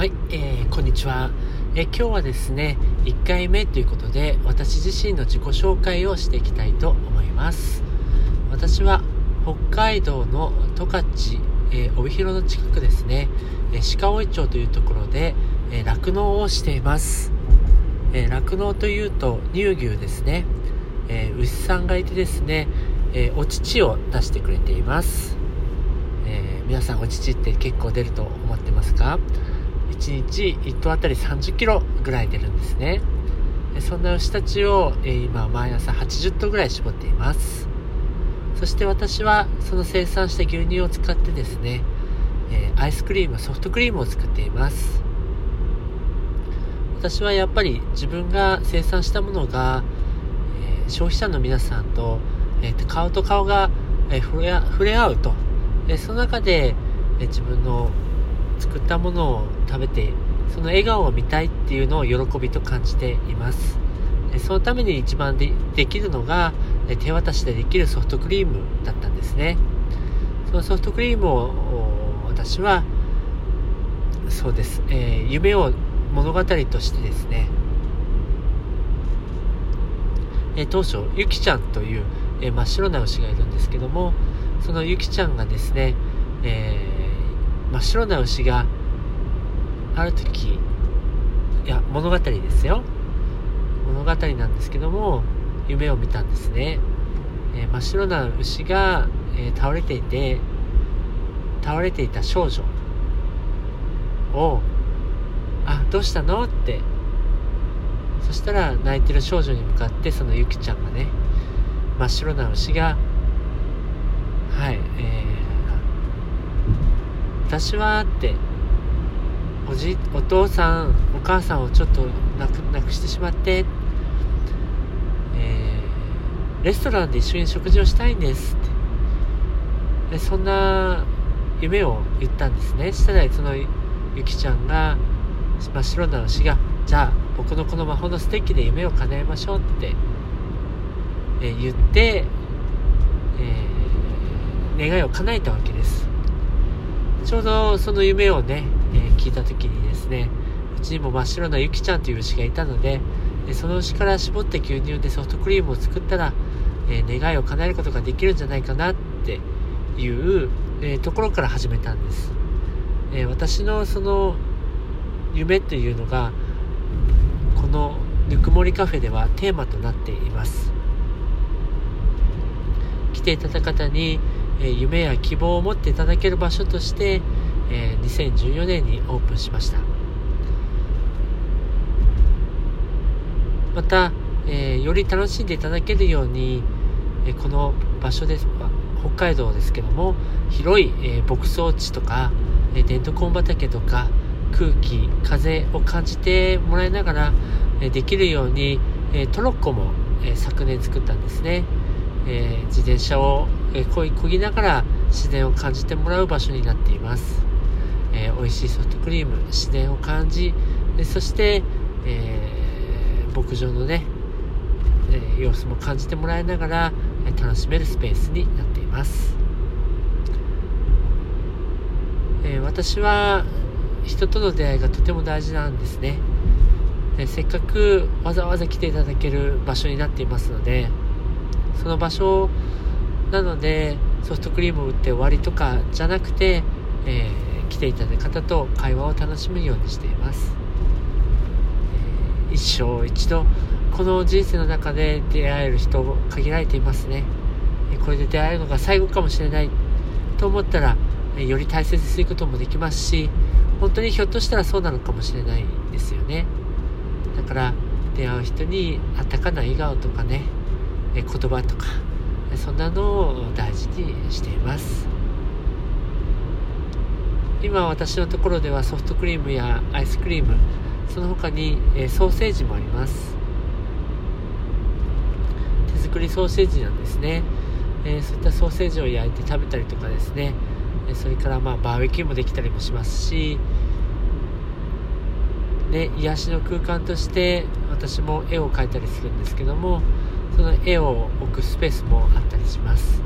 はい、えー、こんにちは、え、今日はですね1回目ということで私自身の自己紹介をしていきたいと思います。私は北海道の十勝、えー、帯広の近くですね、え、鹿追町というところで酪農、をしています。酪農、というと乳牛ですね、え牛さんがいてですね、えお乳を出してくれています。え、皆さんお乳って結構出ると思ってますか？1日1頭あたり30キロぐらい出るんですね。そんな牛たちを、えー、今毎朝80頭ぐらい絞っています。そして私はその生産した牛乳を使ってですね、え、アイスクリームソフトクリームを作っています。私はやっぱり自分が生産したものが、え、消費者の皆さんと,、えー、顔と顔が、えー、触れ合うと、えその中で、え自分の作ったものを食べてその笑顔を見たいっていうのを喜びと感じています。そのために一番でできるのが手渡しでできるソフトクリームだったんですね。そのソフトクリームを私はそうです、えー、夢を物語としてですね、えー、当初ゆきちゃんという、えー、真っ白な牛がいるんですけどもそのゆきちゃんがですね、えー真っ白な牛がある時いや物語ですよ物語なんですけども夢を見たんですね、えー、真っ白な牛が、えー、倒れていて倒れていた少女を「あどうしたの?」ってそしたら泣いてる少女に向かってそのゆきちゃんがね真っ白な牛がはいえー私はっておじお父さんお母さんをちょっと亡く亡くしてしまって、えー、レストランで一緒に食事をしたいんですって。でそんな夢を言ったんですね。したらそのゆきちゃんが真っ白な牛がじゃあ僕のこの魔法のステッキで夢を叶えましょうって、えー、言って、えー、願いを叶えたわけです。ちょうどその夢をね、えー、聞いた時にですね、うちにも真っ白なゆきちゃんという牛がいたので、でその牛から絞って牛乳でソフトクリームを作ったら、えー、願いを叶えることができるんじゃないかなっていう、えー、ところから始めたんです。え私のその夢というのが、このぬくもりカフェではテーマとなっています。来ていただいた方に、夢や希望を持っていただける場所として、え2014年にオープンしました。また、えより楽しんでいただけるように、えこの場所です北海道ですけども広い、え牧草地とか、えデントコン畑とか空気風を感じてもらいながら、えできるように、えトロッコも、え昨年作ったんですね、えー、自転車を、えー、こいこぎながら自然を感じてもらう場所になっています、えー、美味しいソフトクリーム自然を感じそして、えー、牧場のね、え、様子も感じてもらいながら、え楽しめるスペースになっています、え私は人との出会いがとても大事なんですね。でせっかくわざわざ来ていただける場所になっていますのでその場所なのでソフトクリームを売って終わりとかじゃなくて、えー、来ていただいた方と会話を楽しむようにしています、えー、一生一度この人生の中で出会える人限られていますね。これで出会えるのが最後かもしれないと思ったらより大切にすることもできますし本当にひょっとしたらそうなのかもしれないですよね。だから出会う人にあったかな笑顔とかね言葉とかそんなのを大事にしています。今私のところではソフトクリームやアイスクリームその他に、えソーセージもあります。手作りソーセージなんですね、えそういったソーセージを焼いて食べたりとかですね。それからまあバーベキューもできたりもしますし。で癒しの空間として私も絵を描いたりするんですけどもその絵を置くスペースもあったりします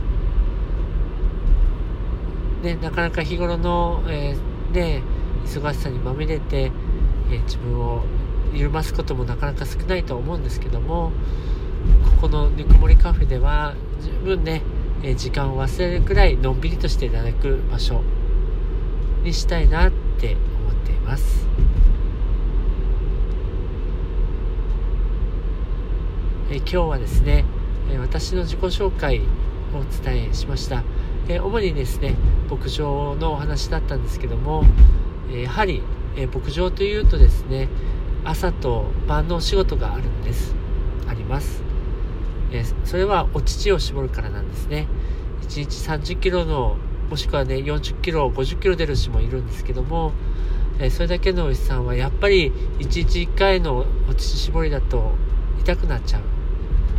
でなかなか日頃の、えー、で忙しさにまみれて、え自分を緩ますこともなかなか少ないと思うんですけどもここのぬくもりカフェでは十分ね、え時間を忘れるくらいのんびりとしていただく場所にしたいなって思っています。え今日はですね、え私の自己紹介をお伝えしました。え主にですね、牧場のお話だったんですけども、えやはり、え牧場というとですね、朝と晩のお仕事があるんです。あります。えそれはお乳を絞るからなんですね。1日30キロの、もしくはね、40キロ、50キロ出る牛もいるんですけども、えそれだけの牛さんはやっぱり1日1回のお乳絞りだと痛くなっちゃう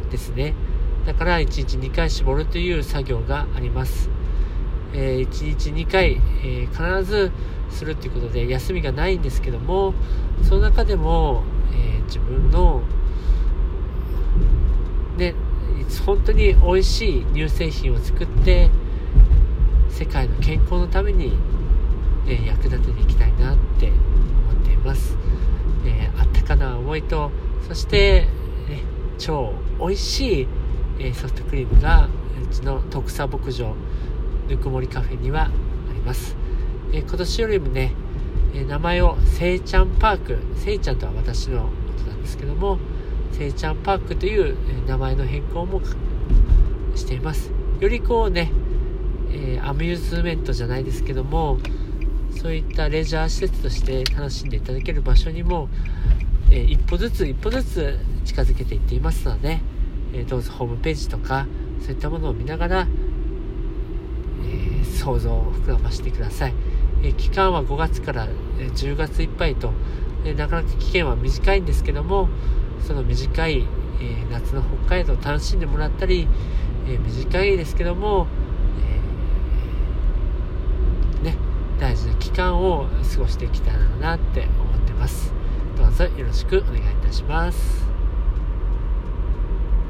ですね。だから1日2回絞るという作業があります。えー、1日2回、えー、必ずするということで休みがないんですけどもその中でも、えー、自分のね本当に美味しい乳製品を作って世界の健康のために、えー、役立てていきたいなって思っています、えー、あったかな思いとそして、ね、超美味しい、えソフトクリームがうちの特産牧場ぬくもりカフェにはあります。え今年よりもね、え名前をせいちゃんパーク、せいちゃんとは私のことなんですけども、せいちゃんパークという名前の変更もしています。よりこうね、え、アミューズメントじゃないですけども、そういったレジャー施設として楽しんでいただける場所にも、えー、一歩ずつ一歩ずつ近づけていっていますので、えー、どうぞホームページとかそういったものを見ながらえ想像を膨らましてください。え期間は5月から10月いっぱいと、えなかなか期限は短いんですけども、その短い、え夏の北海道を楽しんでもらったり、え短いですけども、え、ね、大事な期間を過ごしていきたいなって思ってます。どうぞよろしくお願いいたします。